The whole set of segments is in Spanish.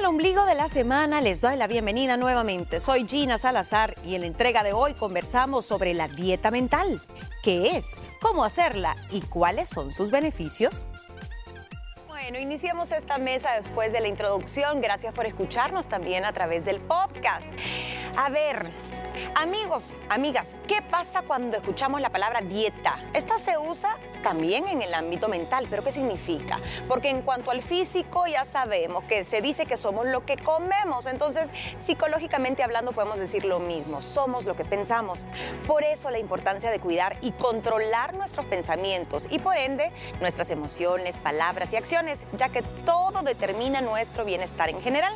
el ombligo de la semana les doy la bienvenida nuevamente. Soy Gina Salazar y en la entrega de hoy conversamos sobre la dieta mental. ¿Qué es? ¿Cómo hacerla? ¿Y cuáles son sus beneficios? Bueno, iniciamos esta mesa después de la introducción. Gracias por escucharnos también a través del podcast. A ver, amigos, amigas, ¿qué pasa cuando escuchamos la palabra dieta? Esta se usa también en el ámbito mental, pero ¿qué significa? Porque en cuanto al físico ya sabemos que se dice que somos lo que comemos, entonces psicológicamente hablando podemos decir lo mismo, somos lo que pensamos. Por eso la importancia de cuidar y controlar nuestros pensamientos y por ende nuestras emociones, palabras y acciones, ya que todo determina nuestro bienestar en general.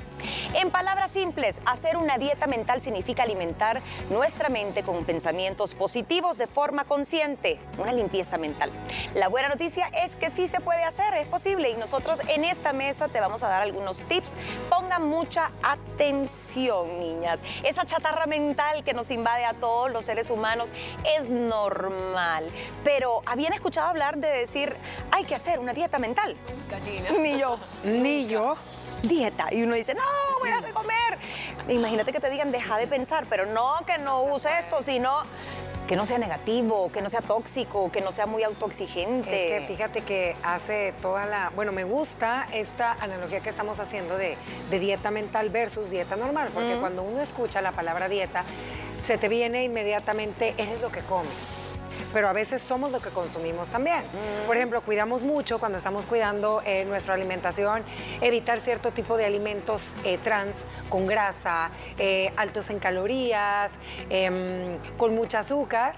En palabras simples, hacer una dieta mental significa alimentar nuestra mente con pensamientos positivos de forma consciente, una limpieza mental. La buena noticia es que sí se puede hacer, es posible y nosotros en esta mesa te vamos a dar algunos tips. Pongan mucha atención, niñas. Esa chatarra mental que nos invade a todos los seres humanos es normal, pero ¿habían escuchado hablar de decir hay que hacer una dieta mental? Gallina. Ni yo. Ni yo. Dieta. Y uno dice, no, voy a comer. Imagínate que te digan, deja de pensar, pero no que no use esto, sino que no sea negativo, que no sea tóxico, que no sea muy autoexigente. Es que fíjate que hace toda la... Bueno, me gusta esta analogía que estamos haciendo de, de dieta mental versus dieta normal, porque cuando uno escucha la palabra dieta, se te viene inmediatamente, eres lo que comes pero a veces somos lo que consumimos también. Por ejemplo, cuidamos mucho cuando estamos cuidando eh, nuestra alimentación, evitar cierto tipo de alimentos eh, trans con grasa, eh, altos en calorías, em, con mucha azúcar,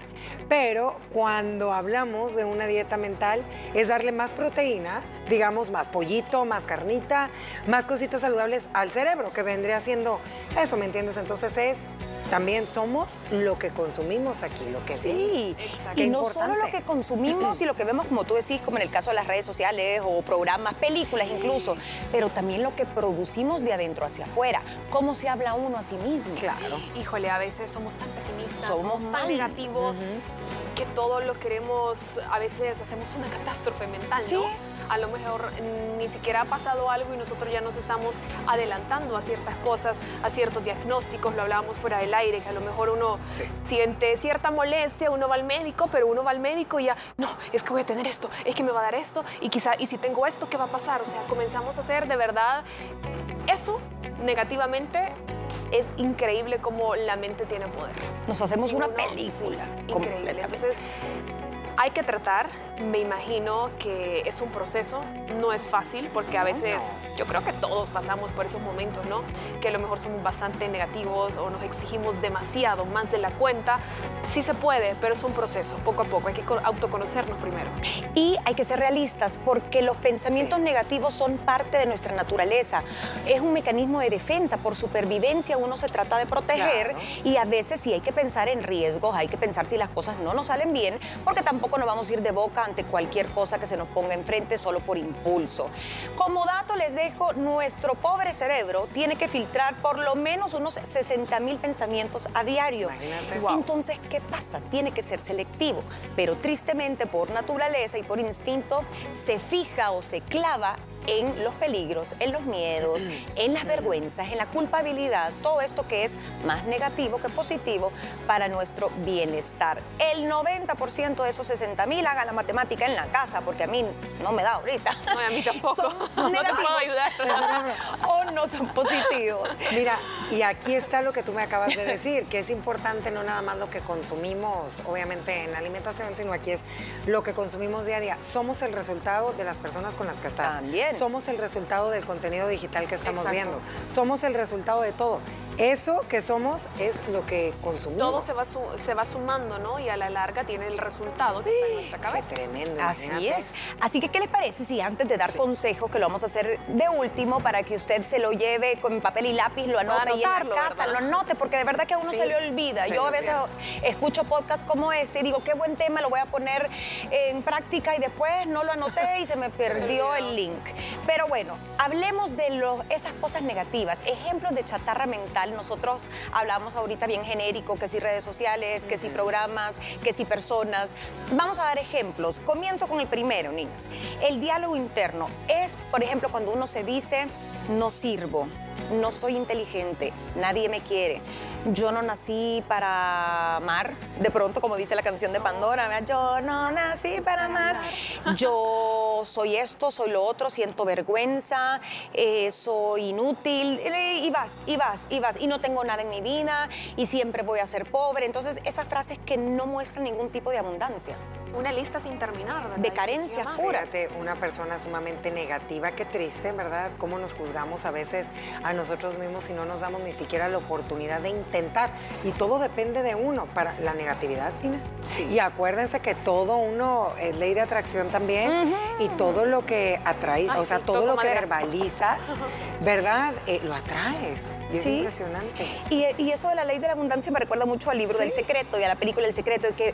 pero cuando hablamos de una dieta mental es darle más proteína, digamos más pollito, más carnita, más cositas saludables al cerebro, que vendría siendo eso, ¿me entiendes? Entonces es también somos lo que consumimos aquí, lo que sí, y no solo lo que consumimos y lo que vemos, como tú decís, como en el caso de las redes sociales o programas, películas incluso, pero también lo que producimos de adentro hacia afuera, cómo se habla uno a sí mismo. Claro. Híjole, a veces somos tan pesimistas, somos, tan negativos que todo lo queremos, a veces hacemos una catástrofe mental, ¿no? A lo mejor ni siquiera ha pasado algo y nosotros ya nos estamos adelantando a ciertas cosas, a ciertos diagnósticos, lo hablábamos fuera del aire, que a lo mejor uno siente cierta molestia, uno va al médico, pero uno va al médico y ya, no, es que voy a tener esto, es que me va a dar esto y quizá, y si tengo esto, ¿qué va a pasar? O sea, comenzamos a hacer de verdad eso negativamente es increíble cómo la mente tiene poder. Nos hacemos una película. increíble. Entonces, hay que tratar, me imagino que es un proceso, no es fácil porque a veces yo creo que todos pasamos por esos momentos, ¿no? Que a lo mejor somos bastante negativos o nos exigimos demasiado, más de la cuenta. Sí se puede, pero es un proceso, poco a poco, hay que autoconocernos primero. Y hay que ser realistas porque los pensamientos negativos son parte de nuestra naturaleza. Es un mecanismo de defensa, por supervivencia uno se trata de proteger y a veces sí hay que pensar en riesgos, hay que pensar si las cosas no nos salen bien, porque tampoco no vamos a ir de boca ante cualquier cosa que se nos ponga enfrente solo por impulso. Como dato les dejo, nuestro pobre cerebro tiene que filtrar por lo menos unos 60 mil pensamientos a diario. Entonces, ¿qué pasa? Tiene que ser selectivo, pero tristemente por naturaleza y por instinto se fija o se clava en los peligros, en los miedos, en las vergüenzas, en la culpabilidad, todo esto que es más negativo que positivo para nuestro bienestar. El 90% de esos 60 mil, haga la matemática en la casa, porque a mí no me da ahorita. No, a mí tampoco. Son negativos. No ayudar. o no son positivos. Mira, y aquí está lo que tú me acabas de decir, que es importante no nada más lo que consumimos, obviamente en la alimentación, sino aquí es lo que consumimos día a día. Somos el resultado de las personas con las que estás. También somos el resultado del contenido digital que estamos viendo. Somos el resultado de todo. Eso que somos es lo que consumimos. Todo se va, se va sumando, ¿no? Y a la larga tiene el resultado que está en nuestra cabeza. tremendo. Así es. Así que, ¿qué les parece si antes de dar consejos, que lo vamos a hacer de último para que usted se lo lleve con papel y lápiz, lo anote y en la casa, lo anote, porque de verdad que a uno se le olvida. Yo a veces escucho podcasts como este y digo, qué buen tema, lo voy a poner en práctica y después no lo anoté y se me perdió el link. Pero bueno, hablemos de esas cosas negativas, ejemplos de chatarra mental. Nosotros hablamos ahorita bien genérico, que si redes sociales, que si programas, que si personas. Vamos a dar ejemplos. Comienzo con el primero, niñas. El diálogo interno es, por ejemplo, cuando uno se dice, no sirvo, no soy inteligente, nadie me quiere, yo no nací para amar, de pronto como dice la canción de Pandora, yo no nací para amar, yo soy esto, soy lo otro, siento vergüenza, eh, soy inútil, eh, y vas, y vas, y vas, y no tengo nada en mi vida, y siempre voy a ser pobre. Entonces, esas frases que no muestran ningún tipo de abundancia. Una lista sin terminar, ¿verdad? De carencias puras. Una persona sumamente negativa, qué triste, ¿verdad? Cómo nos juzgamos a veces a nosotros mismos y no nos damos ni siquiera la oportunidad de intentar. Y todo depende de uno. Para la negatividad, Tina. Sí. Y acuérdense que todo uno es ley de atracción también. Y todo lo que atrae, o sea, todo lo que verbalizas, ¿verdad? Eh, lo atraes. Y es impresionante. Y, eso de la ley de la abundancia me recuerda mucho al libro del secreto y a la película El secreto, de que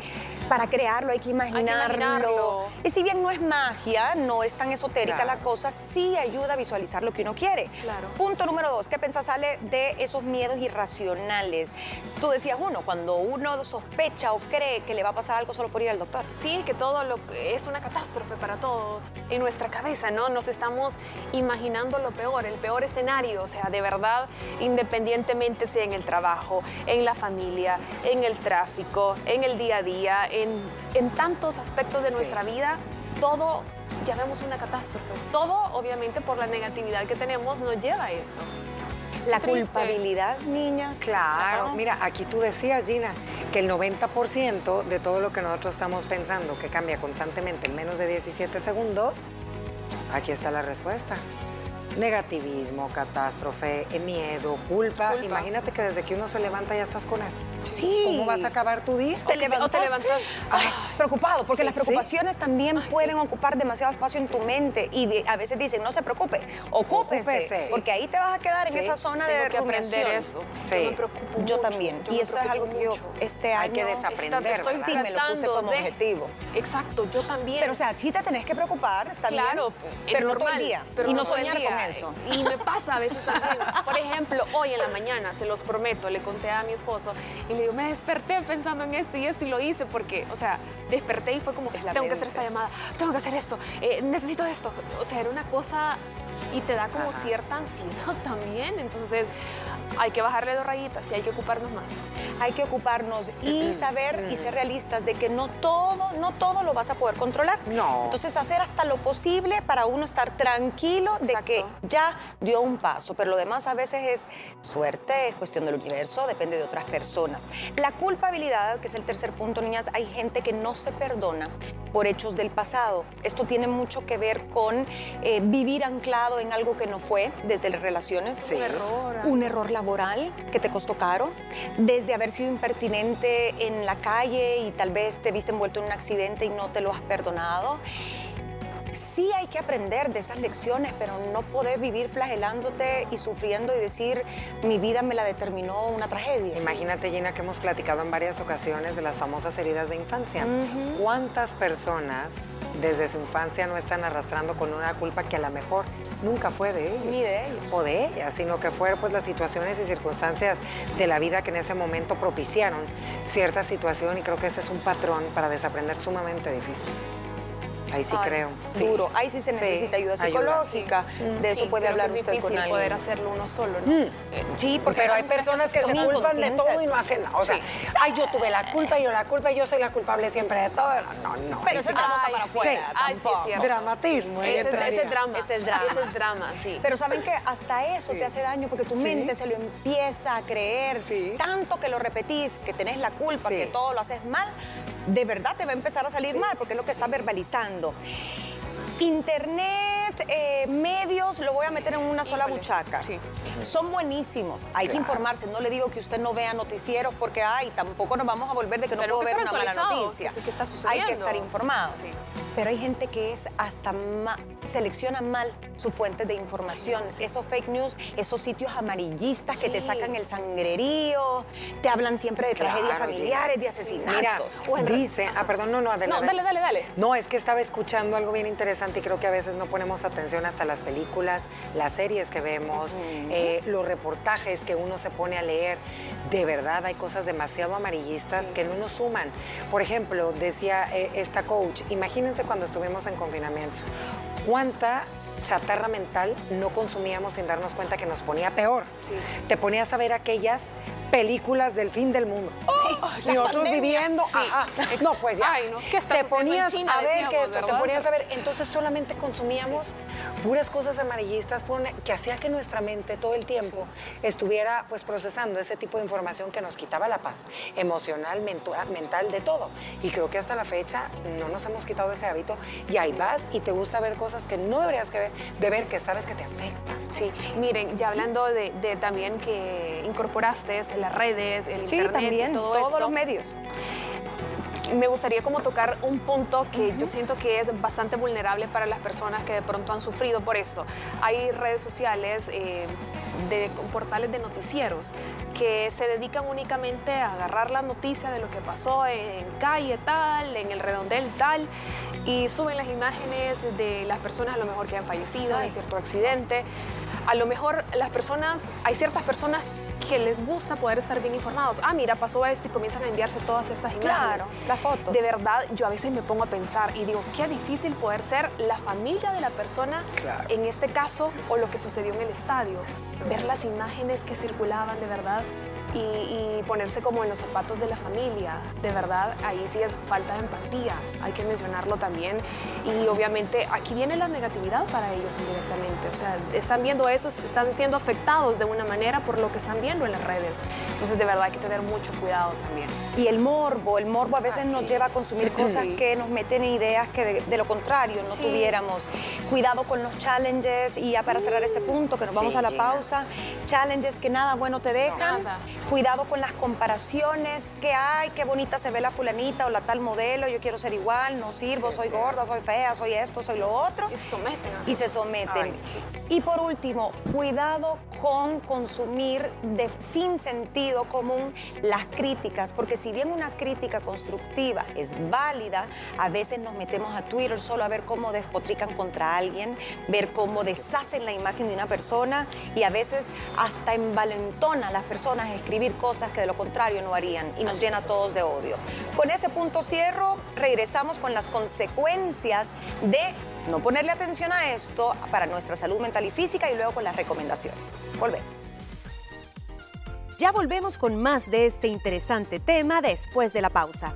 para crearlo hay que imaginarlo. Y si bien no es magia, no es tan esotérica la cosa, sí ayuda a visualizar lo que uno quiere. Claro. Punto número dos, ¿qué pensás, Ale, de esos miedos irracionales? Tú decías uno, cuando uno sospecha o cree que le va a pasar algo solo por ir al doctor. Sí, que todo lo, es una catástrofe para todo en nuestra cabeza, ¿no? Nos estamos imaginando lo peor, el peor escenario, o sea, de verdad, independientemente sea en el trabajo, en la familia, en el tráfico, en el día a día, en, en tantos aspectos de nuestra vida, todo ya vemos una catástrofe. Todo, obviamente, por la negatividad que tenemos, nos lleva a esto. La culpabilidad, niñas. Claro, mira, aquí tú decías, Gina, que el 90% de todo lo que nosotros estamos pensando, que cambia constantemente en menos de 17 segundos, aquí está la respuesta negativismo, catástrofe, miedo, culpa. Imagínate que desde que uno se levanta ya estás con Sí. ¿Cómo vas a acabar tu día? Te, levantas, preocupado, porque las preocupaciones también pueden ocupar demasiado espacio en tu mente y a veces dicen, no se preocupe, ocúpese, porque ahí te vas a quedar en esa zona de que aprender eso. Yo me preocupo Yo también. y eso es algo que yo este año hay que desaprender. Estoy sí, me lo puse como objetivo. Exacto, yo también. Pero o sea, sí te tenés que preocupar, está claro, bien, pero no todo el día y no soñar con eso. Y me pasa a veces también. Por ejemplo, hoy en la mañana, se los prometo, le conté a mi esposo y le digo, me desperté pensando en esto y esto y lo hice porque, o sea, desperté y fue como, tengo que hacer esta llamada, tengo que hacer esto, eh, necesito esto. O sea, era una cosa y te da como cierta ansiedad también. Entonces, hay que bajarle dos rayitas y hay que ocuparnos más. Hay que ocuparnos y saber y ser realistas de que no todo, no todo lo vas a poder controlar. No. Entonces hacer hasta lo posible para uno estar tranquilo de que ya dio un paso, pero lo demás a veces es suerte, es cuestión del universo, depende de otras personas. La culpabilidad, que es el tercer punto, niñas, hay gente que no se perdona por hechos del pasado. Esto tiene mucho que ver con eh, vivir anclado en algo que no fue, desde las relaciones. Un error. Un error laboral que te costó caro, desde haber sido impertinente en la calle y tal vez te viste envuelto en un accidente y no te lo has perdonado. Sí hay que aprender de esas lecciones, pero no poder vivir flagelándote y sufriendo y decir, mi vida me la determinó una tragedia. Imagínate, Gina, que hemos platicado en varias ocasiones de las famosas heridas de infancia. ¿Cuántas personas desde su infancia no están arrastrando con una culpa que a lo mejor nunca fue de ellos? Ni de ellos. O de ellas, sino que fueron pues las situaciones y circunstancias de la vida que en ese momento propiciaron cierta situación y creo que ese es un patrón para desaprender sumamente difícil. Ahí sí creo. Duro. Ahí sí se necesita ayuda psicológica. De eso puede hablar usted con alguien. poder hacerlo uno solo, ¿no? Mm. Sí, porque pero hay personas que se culpan de todo y no hacen nada. O sea, ay, yo tuve la culpa, yo la culpa, y yo soy la culpable siempre de todo. No, no. Pero ese drama para afuera. Ay, sí, Dramatismo. Ese, ese, drama. Ese es drama. Ese es drama, sí. Pero ¿saben qué? Hasta eso te hace daño porque tu mente se lo empieza a creer. Tanto que lo repetís, que tenés la culpa, que todo lo haces mal, de verdad te va a empezar a salir mal porque es lo que estás verbalizando. Internet, eh, medios, lo voy a meter en una sola buchaca. Son buenísimos, hay que informarse. No le digo que usted no vea noticieros porque, ay, tampoco nos vamos a volver de que no puedo ver una mala noticia. hay que estar informados. Pero hay gente que es hasta selecciona mal su fuente de información. Esos fake news, esos sitios amarillistas que te sacan el sangrerío, te hablan siempre de tragedias familiares, de asesinatos. Mira, dice, ah, perdón, no, no, adelante. No, dale, dale, dale. No, es que estaba escuchando algo bien interesante y creo que a veces no ponemos atención hasta las películas, las series que vemos, eh, los reportajes que uno se pone a leer. De verdad, hay cosas demasiado amarillistas que no nos suman. Por ejemplo, decía eh, esta coach, imagínense cuando estuvimos en confinamiento, cuánta chatarra mental no consumíamos sin darnos cuenta que nos ponía peor. Te ponías a ver aquellas películas del fin del mundo. Sí, y otros viviendo. Ajá. No, pues ya. te ponías a ver que esto, te ponías a ver. Entonces solamente consumíamos puras cosas amarillistas que hacía que nuestra mente todo el tiempo estuviera pues procesando ese tipo de información que nos quitaba la paz emocional, mental, de todo. Y creo que hasta la fecha no nos hemos quitado ese hábito y ahí vas y te gusta ver cosas que no deberías que ver, de ver que sabes que te afectan. Sí, miren, ya hablando de, también que incorporaste las redes, el sí, internet también, todo todos los medios me gustaría como tocar un punto que yo siento que es bastante vulnerable para las personas que de pronto han sufrido por esto. Hay redes sociales, eh, de portales de noticieros que se dedican únicamente a agarrar la noticia de lo que pasó en calle tal, en el redondel tal, y suben las imágenes de las personas a lo mejor que han fallecido en cierto accidente. A lo mejor las personas, hay ciertas personas que les gusta poder estar bien informados. Ah, mira, pasó esto y comienzan a enviarse todas estas imágenes. Claro, la foto. De verdad, yo a veces me pongo a pensar y digo, qué difícil poder ser la familia de la persona en este caso o lo que sucedió en el estadio. Ver las imágenes que circulaban de verdad y, ponerse como en los zapatos de la familia. De verdad, ahí sí es falta de empatía, hay que mencionarlo también. Y obviamente aquí viene la negatividad para ellos indirectamente. O sea, están viendo eso, están siendo afectados de una manera por lo que están viendo en las redes. Entonces, de verdad hay que tener mucho cuidado también. Y el morbo, el morbo a veces nos lleva a consumir cosas que nos meten ideas que de, lo contrario no tuviéramos. Cuidado con los challenges y ya para cerrar este punto, que nos vamos a la pausa, challenges que nada bueno te dejan. Cuidado con las comparaciones que hay, qué bonita se ve la fulanita o la tal modelo, yo quiero ser igual, no sirvo, soy gorda, soy fea, soy esto, soy lo otro. Y se someten. Y se someten. y por último, cuidado con consumir de, sin sentido común las críticas, porque si bien una crítica constructiva es válida, a veces nos metemos a Twitter solo a ver cómo despotrican contra alguien, ver cómo deshacen la imagen de una persona y a veces hasta envalentona a las personas escribir cosas que de lo contrario no harían y nos llena a todos de odio. Con ese punto cierro, regresamos con las consecuencias de no ponerle atención a esto para nuestra salud mental y física y luego con las recomendaciones. Volvemos. Ya volvemos con más de este interesante tema después de la pausa.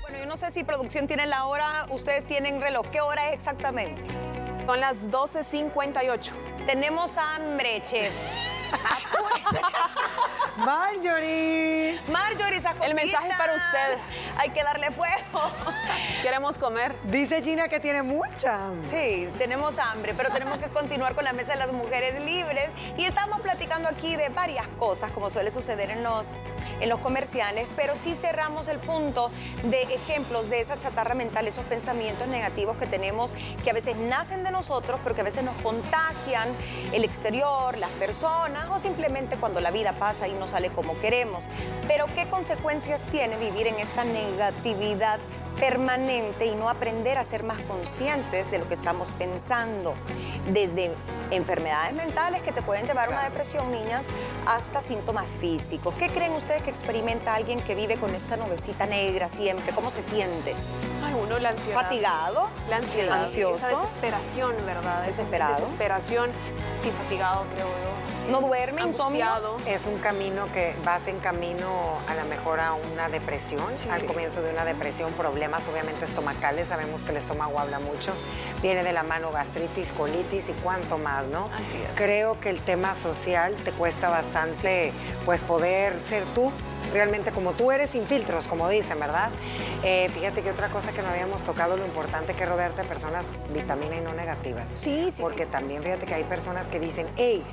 Bueno, yo no sé si producción tiene la hora, ustedes tienen reloj. ¿Qué hora es exactamente? Son las 12.58. Tenemos hambre, chef. Marjorie. Marjorie, esa El mensaje es para usted. Hay que darle fuego. Queremos comer. Dice Gina que tiene mucha. Sí, tenemos hambre, pero tenemos que continuar con la mesa de las mujeres libres. Y estamos platicando aquí de varias cosas, como suele suceder en los, en los comerciales, pero sí cerramos el punto de ejemplos de esa chatarra mental, esos pensamientos negativos que tenemos, que a veces nacen de nosotros, pero que a veces nos contagian el exterior, las personas o simplemente cuando la vida pasa y no sale como queremos. Pero ¿qué consecuencias tiene vivir en esta negatividad permanente y no aprender a ser más conscientes de lo que estamos pensando? Desde enfermedades mentales que te pueden llevar a una depresión, niñas, hasta síntomas físicos. ¿Qué creen ustedes que experimenta alguien que vive con esta nubecita negra siempre? ¿Cómo se siente? Ay, uno la ansiedad. ¿Fatigado? La ansiedad. Ansioso. Esa desesperación, ¿verdad? Desesperado. Desesperación. Sí, fatigado, creo yo no duerme, insomnio. Es un camino que vas en camino a lo mejor a una depresión, al comienzo de una depresión, problemas obviamente estomacales, sabemos que el estómago habla mucho, viene de la mano gastritis, colitis y cuánto más, ¿no? Así es. Creo que el tema social te cuesta bastante, pues poder ser tú, realmente como tú eres, sin filtros, como dicen, ¿verdad? Eh, fíjate que otra cosa que no habíamos tocado, lo importante que es rodearte de personas vitamina y no negativas. Sí, sí. Porque también fíjate que hay personas que dicen, hey,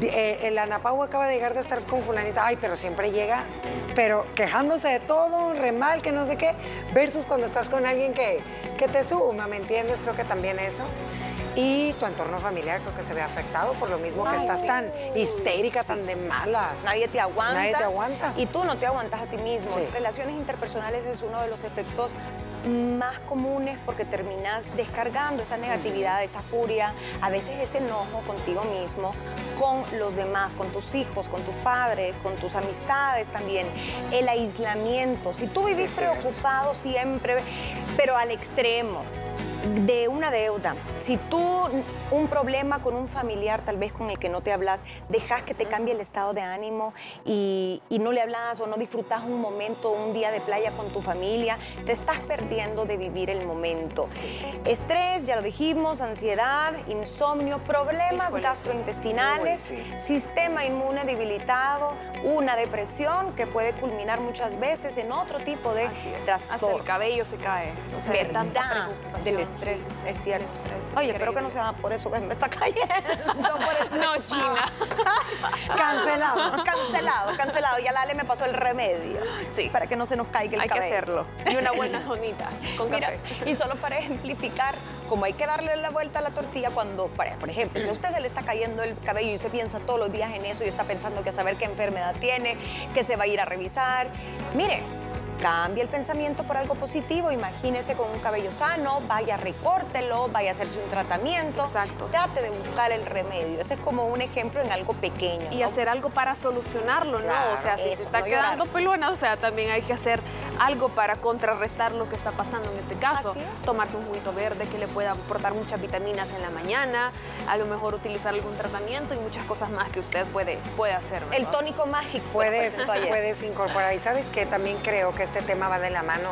eh, el Anapau acaba de llegar de estar con fulanita, ay, pero siempre llega, pero quejándose de todo, re mal, que no sé qué, versus cuando estás con alguien que, que te suma, ¿me entiendes? Creo que también eso. Y tu entorno familiar creo que se ve afectado por lo mismo que estás tan histérica, tan de malas. Nadie te aguanta. Nadie te aguanta. Y tú no te aguantas a ti mismo. Relaciones interpersonales es uno de los efectos más comunes porque terminas descargando esa negatividad, esa furia, a veces ese enojo contigo mismo, con los demás, con tus hijos, con tus padres, con tus amistades también. El aislamiento. Si tú vivís preocupado siempre, pero al extremo, de una deuda. Si tú un problema con un familiar, tal vez con el que no te hablas, dejas que te cambie el estado de ánimo y, no le hablas o no disfrutas un momento, un día de playa con tu familia, te estás perdiendo de vivir el momento. Estrés, ya lo dijimos, ansiedad, insomnio, problemas gastrointestinales, sistema inmune debilitado, una depresión que puede culminar muchas veces en otro tipo de trastorno. Hasta el cabello se cae. O sea, Verdad, del estrés, es cierto. Oye, espero que no sea por eso que me está cayendo. no, China. cancelado, cancelado, cancelado. Ya Lale me pasó el remedio. Sí. Para que no se nos caiga el hay cabello. Hay que hacerlo. Y una buena jonita con Mira, Y solo para ejemplificar, como hay que darle la vuelta a la tortilla cuando, por ejemplo, si a usted se le está cayendo el cabello y usted piensa todos los días en eso y está pensando que saber qué enfermedad tiene, que se va a ir a revisar, mire, Cambie el pensamiento por algo positivo, imagínese con un cabello sano, vaya, recórtelo, vaya a hacerse un tratamiento. Exacto. Trate de buscar el remedio. Ese es como un ejemplo en algo pequeño. Y hacer algo para solucionarlo, ¿no? O sea, si se está quedando peluana, o sea, también hay que hacer algo para contrarrestar lo que está pasando en este caso. Tomarse un juguito verde que le pueda aportar muchas vitaminas en la mañana, a lo mejor utilizar algún tratamiento y muchas cosas más que usted puede, puede hacer. El tónico mágico. Puedes, puedes incorporar. Y sabes que también creo que este tema va de la mano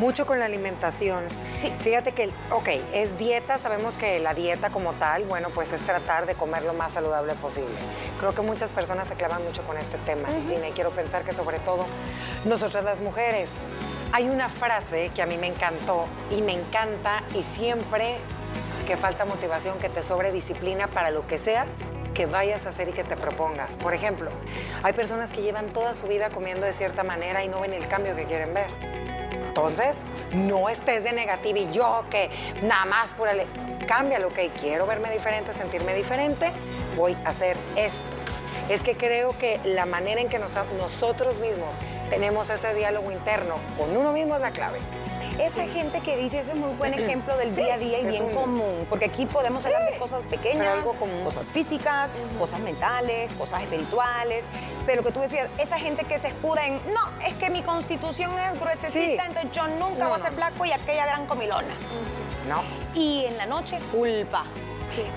mucho con la alimentación. Sí. Fíjate que, ok, es dieta, sabemos que la dieta como tal, bueno, pues es tratar de comer lo más saludable posible. Creo que muchas personas se clavan mucho con este tema, Gina, y quiero pensar que sobre todo nosotras las mujeres. Hay una frase que a mí me encantó y me encanta y siempre que falta motivación, que te sobre disciplina para lo que sea, que vayas a hacer y que te propongas. Por ejemplo, hay personas que llevan toda su vida comiendo de cierta manera y no ven el cambio que quieren ver. Entonces, no estés de negativa y yo que nada más por el... Cámbialo, ok, quiero verme diferente, sentirme diferente, voy a hacer esto. Es que creo que la manera en que nosotros mismos tenemos ese diálogo interno con uno mismo es la clave. Esa gente que dice eso es muy buen ejemplo del día a día y bien común, porque aquí podemos hablar de cosas pequeñas, algo cosas físicas, cosas mentales, cosas espirituales, pero que tú decías, esa gente que se escuda en, no, es que mi constitución es gruesecita, entonces yo nunca voy a ser flaco y aquella gran comilona. No. Y en la noche, culpa.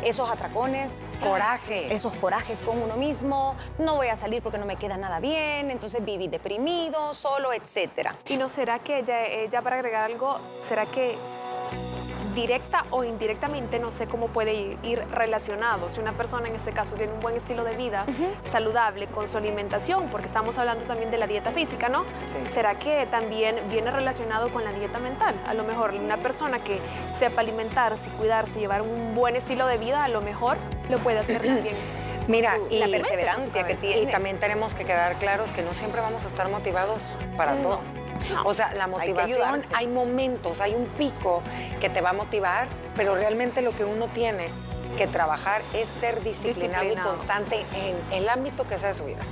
Esos atracones. Coraje. Esos corajes con uno mismo. No voy a salir porque no me queda nada bien. Entonces viví deprimido, solo, etcétera. ¿Y no será que ella, ya para agregar algo, será que directa o indirectamente, no sé cómo puede ir, relacionado. Si una persona en este caso tiene un buen estilo de vida saludable con su alimentación, porque estamos hablando también de la dieta física, ¿no? ¿Será que también viene relacionado con la dieta mental? A lo mejor una persona que sepa alimentarse, cuidarse, llevar un buen estilo de vida, a lo mejor lo puede hacer también. Mira, y la perseverancia que tiene. Y también tenemos que quedar claros que no siempre vamos a estar motivados para todo o sea, la motivación, hay, momentos, hay un pico que te va a motivar, pero realmente lo que uno tiene que trabajar es ser disciplinado, y constante en el ámbito que sea de su vida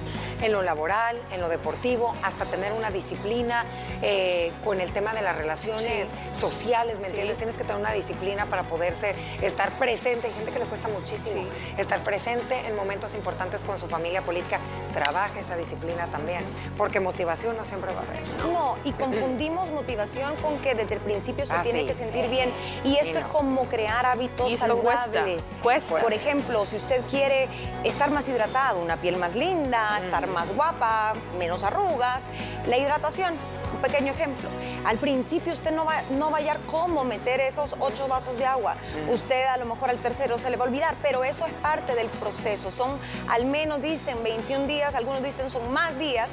en lo laboral, en lo deportivo, hasta tener una disciplina eh, con el tema de las relaciones sociales, ¿me entiendes? Tienes que tener una disciplina para poderse estar presente. Hay gente que le cuesta muchísimo estar presente en momentos importantes con su familia política. Trabaja esa disciplina también, porque motivación no siempre va a haber. No, y confundimos motivación con que desde el principio se ah, tiene que sentir bien. Y esto es como crear hábitos saludables. Por ejemplo, si usted quiere estar más hidratado, una piel más linda, estar más guapa, menos arrugas. La hidratación, un pequeño ejemplo. Al principio usted no va, no va a hallar cómo meter esos ocho vasos de agua. Usted a lo mejor al tercero se le va a olvidar, pero eso es parte del proceso. Son al menos dicen 21 días, algunos dicen son más días.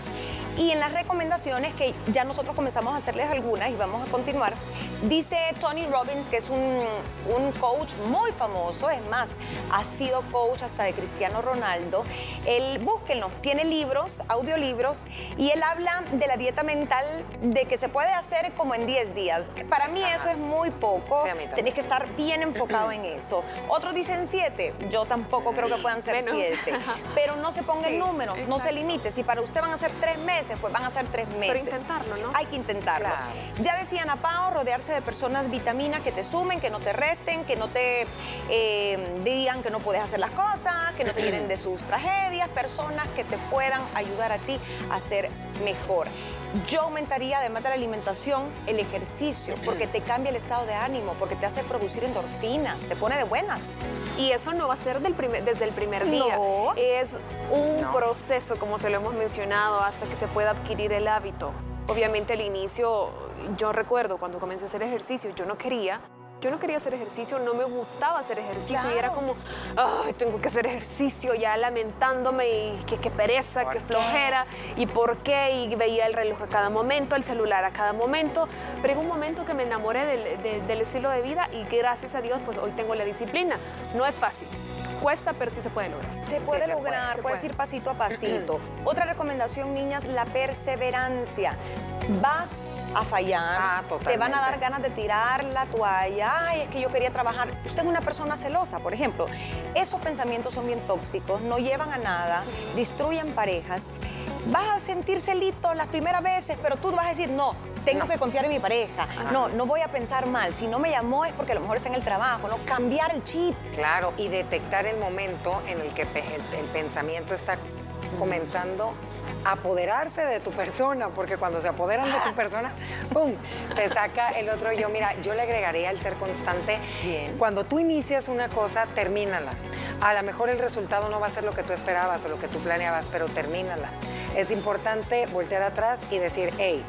Y en las recomendaciones, que ya nosotros comenzamos a hacerles algunas y vamos a continuar, dice Tony Robbins, que es un, un coach muy famoso, es más, ha sido coach hasta de Cristiano Ronaldo. Él, búsquenlo, tiene libros, audiolibros, y él habla de la dieta mental, de que se puede hacer como en 10 días. Para mí eso es muy poco, tenés que estar bien enfocado en eso. Otros dicen 7, yo tampoco creo que puedan ser 7, pero no se ponga el número, no se limite. Si para usted van a ser 3 meses, pues van a ser tres meses. Pero intentarlo, ¿no? Hay que intentarlo. Ya decían a Pau, rodearse rodearse de personas vitaminas que te sumen, que no te resten, que no te eh, digan que no puedes hacer las cosas, que no te llenen de sus tragedias, personas que te puedan ayudar a ti a ser mejor. Yo aumentaría, además de la alimentación, el ejercicio, porque te cambia el estado de ánimo, porque te hace producir endorfinas, te pone de buenas. Y eso no va a ser del desde el primer día. No. Es un proceso, como se lo hemos mencionado, hasta que se pueda adquirir el hábito. Obviamente al inicio, yo recuerdo cuando comencé a hacer ejercicio, yo no quería, yo no quería hacer ejercicio, no me gustaba hacer ejercicio y era como, ay, tengo que hacer ejercicio, ya lamentándome y que, qué pereza, qué flojera y por qué, y veía el reloj a cada momento, el celular a cada momento, pero en un momento que me enamoré del, del estilo de vida y gracias a Dios, pues hoy tengo la disciplina. No es fácil, cuesta, pero sí se puede lograr. Se puede lograr, puedes ir pasito a pasito. Otra recomendación, niñas, la perseverancia. Vas a fallar, ah, te van a dar ganas de tirar la toalla, ay, es que yo quería trabajar. Usted es una persona celosa, por ejemplo. Esos pensamientos son bien tóxicos, no llevan a nada, destruyen parejas. Vas a sentir celito las primeras veces, pero tú vas a decir, no, tengo que confiar en mi pareja. No, no voy a pensar mal. Si no me llamó es porque a lo mejor está en el trabajo, ¿no? Cambiar el chip. Claro, y detectar el momento en el que el pensamiento está comenzando apoderarse de tu persona, porque cuando se apoderan de tu persona, ¡pum! Te saca el otro yo. Mira, yo le agregaría el ser constante. Cuando tú inicias una cosa, termínala. A lo mejor el resultado no va a ser lo que tú esperabas o lo que tú planeabas, pero termínala. Es importante voltear atrás y decir, hey,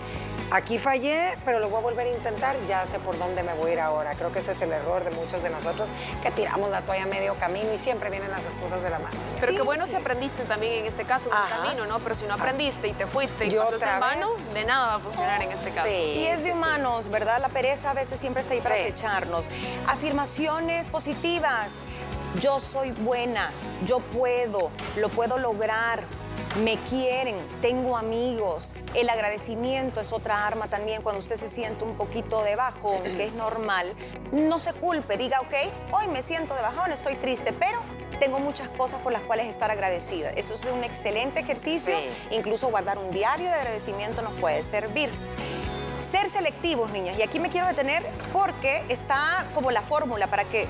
Aquí fallé, pero lo voy a volver a intentar, ya sé por dónde me voy a ir ahora. Creo que ese es el error de muchos de nosotros, que tiramos la toalla a medio camino y siempre vienen las esposas de la mano. Pero qué bueno si aprendiste también en este caso un camino, ¿no? Pero si no aprendiste y te fuiste y pasaste en vano, de nada va a funcionar en este caso. y es de humanos, ¿verdad? La pereza a veces siempre está ahí para acecharnos. Afirmaciones positivas. Yo soy buena, yo puedo, lo puedo lograr, me quieren, tengo amigos. El agradecimiento es otra arma también cuando usted se siente un poquito de bajón, que es normal. No se culpe, diga, ok, hoy me siento de bajón, estoy triste, pero tengo muchas cosas por las cuales estar agradecida. Eso es un excelente ejercicio. Incluso guardar un diario de agradecimiento nos puede servir. Ser selectivos, niñas. Y aquí me quiero detener porque está como la fórmula para que,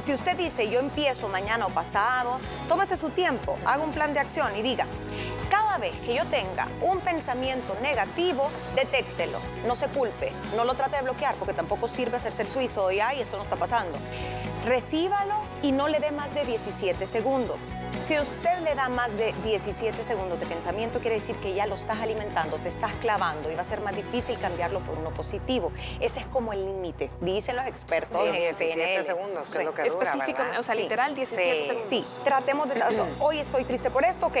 si usted dice yo empiezo mañana o pasado, tómese su tiempo, haga un plan de acción y diga, cada vez que yo tenga un pensamiento negativo, detéctelo, no se culpe, no lo trate de bloquear porque tampoco sirve hacer ser suizo y ay, esto no está pasando. Recíbalo y no le dé más de 17 segundos. Si usted le da más de 17 segundos de pensamiento, quiere decir que ya lo estás alimentando, te estás clavando y va a ser más difícil cambiarlo por uno positivo. Ese es como el límite, dicen los expertos. Sí, 17 segundos, que es lo que dura, o sea, literal 17 segundos. Sí, tratemos de... hoy estoy triste por esto, ok,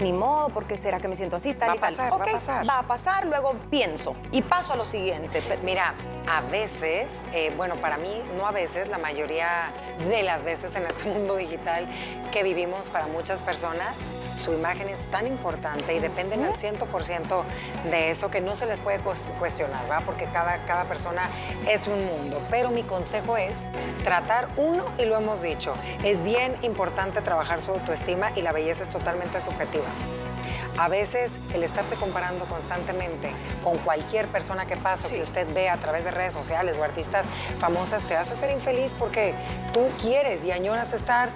ni modo, porque será que me siento así, tal y tal. va a pasar. va a pasar, luego pienso y paso a lo siguiente. Mira, a veces, eh, bueno, para mí, no a veces, la mayoría de las veces en este mundo digital que vivimos para muchas personas, su imagen es tan importante y dependen al 100% de eso que no se les puede cuestionar, ¿va? Porque cada, cada persona es un mundo. Pero mi consejo es tratar uno, y lo hemos dicho, es bien importante trabajar su autoestima y la belleza es totalmente subjetiva. A veces el estarte comparando constantemente con cualquier persona que pasa, que usted ve a través de redes sociales o artistas famosas, te hace ser infeliz porque tú quieres y añoras estar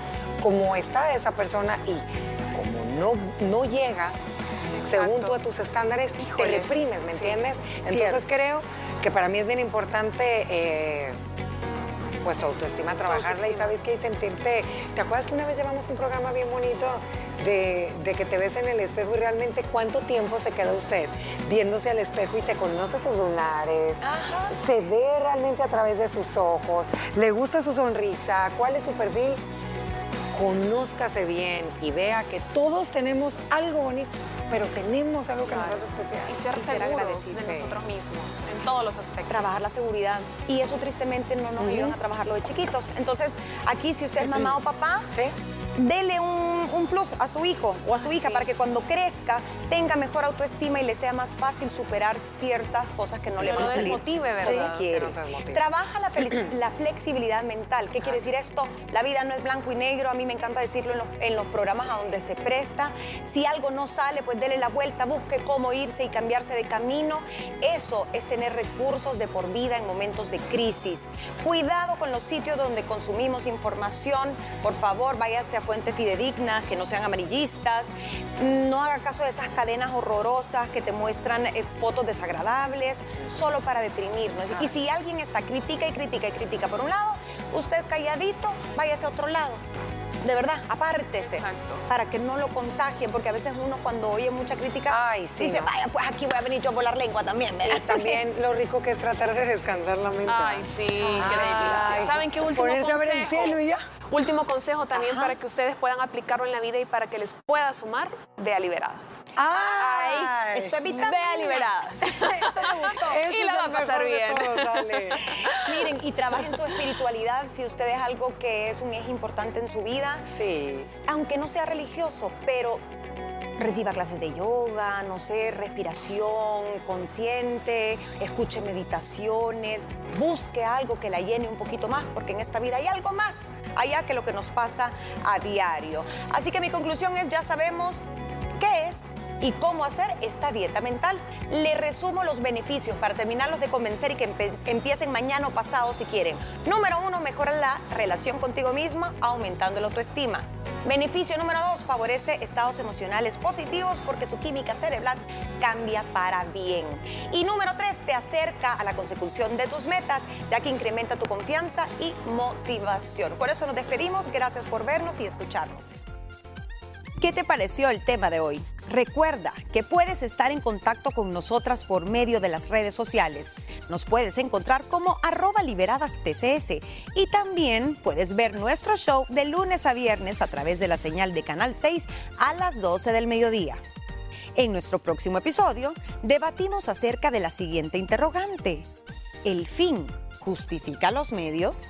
como está esa persona y como no, no llegas según tú a tus estándares, te reprimes, ¿me entiendes? Entonces creo que para mí es bien importante... Eh, pues tu autoestima, trabajarla y sabes que sentirte. ¿Te acuerdas que una vez llevamos un programa bien bonito de, que te ves en el espejo y realmente cuánto tiempo se queda usted viéndose al espejo y se conoce sus lunares, se ve realmente a través de sus ojos, le gusta su sonrisa, cuál es su perfil? Conózcase bien y vea que todos tenemos algo bonito, pero tenemos algo que nos hace especial. Y ser, seguros de nosotros mismos en todos los aspectos. Trabajar la seguridad. Y eso tristemente no nos ayudan a trabajarlo de chiquitos. Entonces, aquí si usted es mamá o papá, dele un, plus a su hijo o a su hija para que cuando crezca tenga mejor autoestima y le sea más fácil superar ciertas cosas que no le van a salir. Desmotive, ¿verdad? quiere. Trabaja la, la, flexibilidad mental. ¿Qué quiere decir esto? La vida no es blanco y negro. A mí me encanta decirlo en los, en los programas a donde se presta. Si algo no sale, pues dele la vuelta, busque cómo irse y cambiarse de camino. Eso es tener recursos de por vida en momentos de crisis. Cuidado con los sitios donde consumimos información. Por favor, váyase a fuentes fidedignas, que no sean amarillistas. No haga caso de esas cadenas horrorosas que te muestran eh, fotos desagradables solo para deprimirnos. Y si alguien está critica y critica y critica por un lado, usted calladito, váyase a otro lado de verdad, apártese. Para que no lo contagien, porque a veces uno cuando oye mucha crítica dice, vaya, pues aquí voy a venir yo a volar lengua también. Y también lo rico que es tratar de descansar la mente. Ay, sí, qué delicia. ¿Saben qué último Ponerse consejo? a ver el cielo y ya. Último consejo también para que ustedes puedan aplicarlo en la vida y para que les pueda sumar, vea liberadas. Ay, estoy vitamina. Vea liberadas. Eso me gustó. y la va a pasar bien. Miren, y trabajen su espiritualidad si usted es algo que es un eje importante en su vida. Sí. Aunque no sea religioso, pero reciba clases de yoga, no sé, respiración consciente, escuche meditaciones, busque algo que la llene un poquito más, porque en esta vida hay algo más allá que lo que nos pasa a diario. Así que mi conclusión es, ya sabemos qué es y cómo hacer esta dieta mental. Le resumo los beneficios para terminarlos de convencer y que empiecen mañana o pasado si quieren. Número uno, mejora la relación contigo misma, aumentando la autoestima. Beneficio número dos, favorece estados emocionales positivos porque su química cerebral cambia para bien. Y número tres, te acerca a la consecución de tus metas, ya que incrementa tu confianza y motivación. Por eso nos despedimos, gracias por vernos y escucharnos. ¿Qué te pareció el tema de hoy? Recuerda que puedes estar en contacto con nosotras por medio de las redes sociales. Nos puedes encontrar como arroba liberadas TCS y también puedes ver nuestro show de lunes a viernes a través de la señal de Canal 6 a las 12 del mediodía. En nuestro próximo episodio debatimos acerca de la siguiente interrogante. ¿El fin justifica los medios?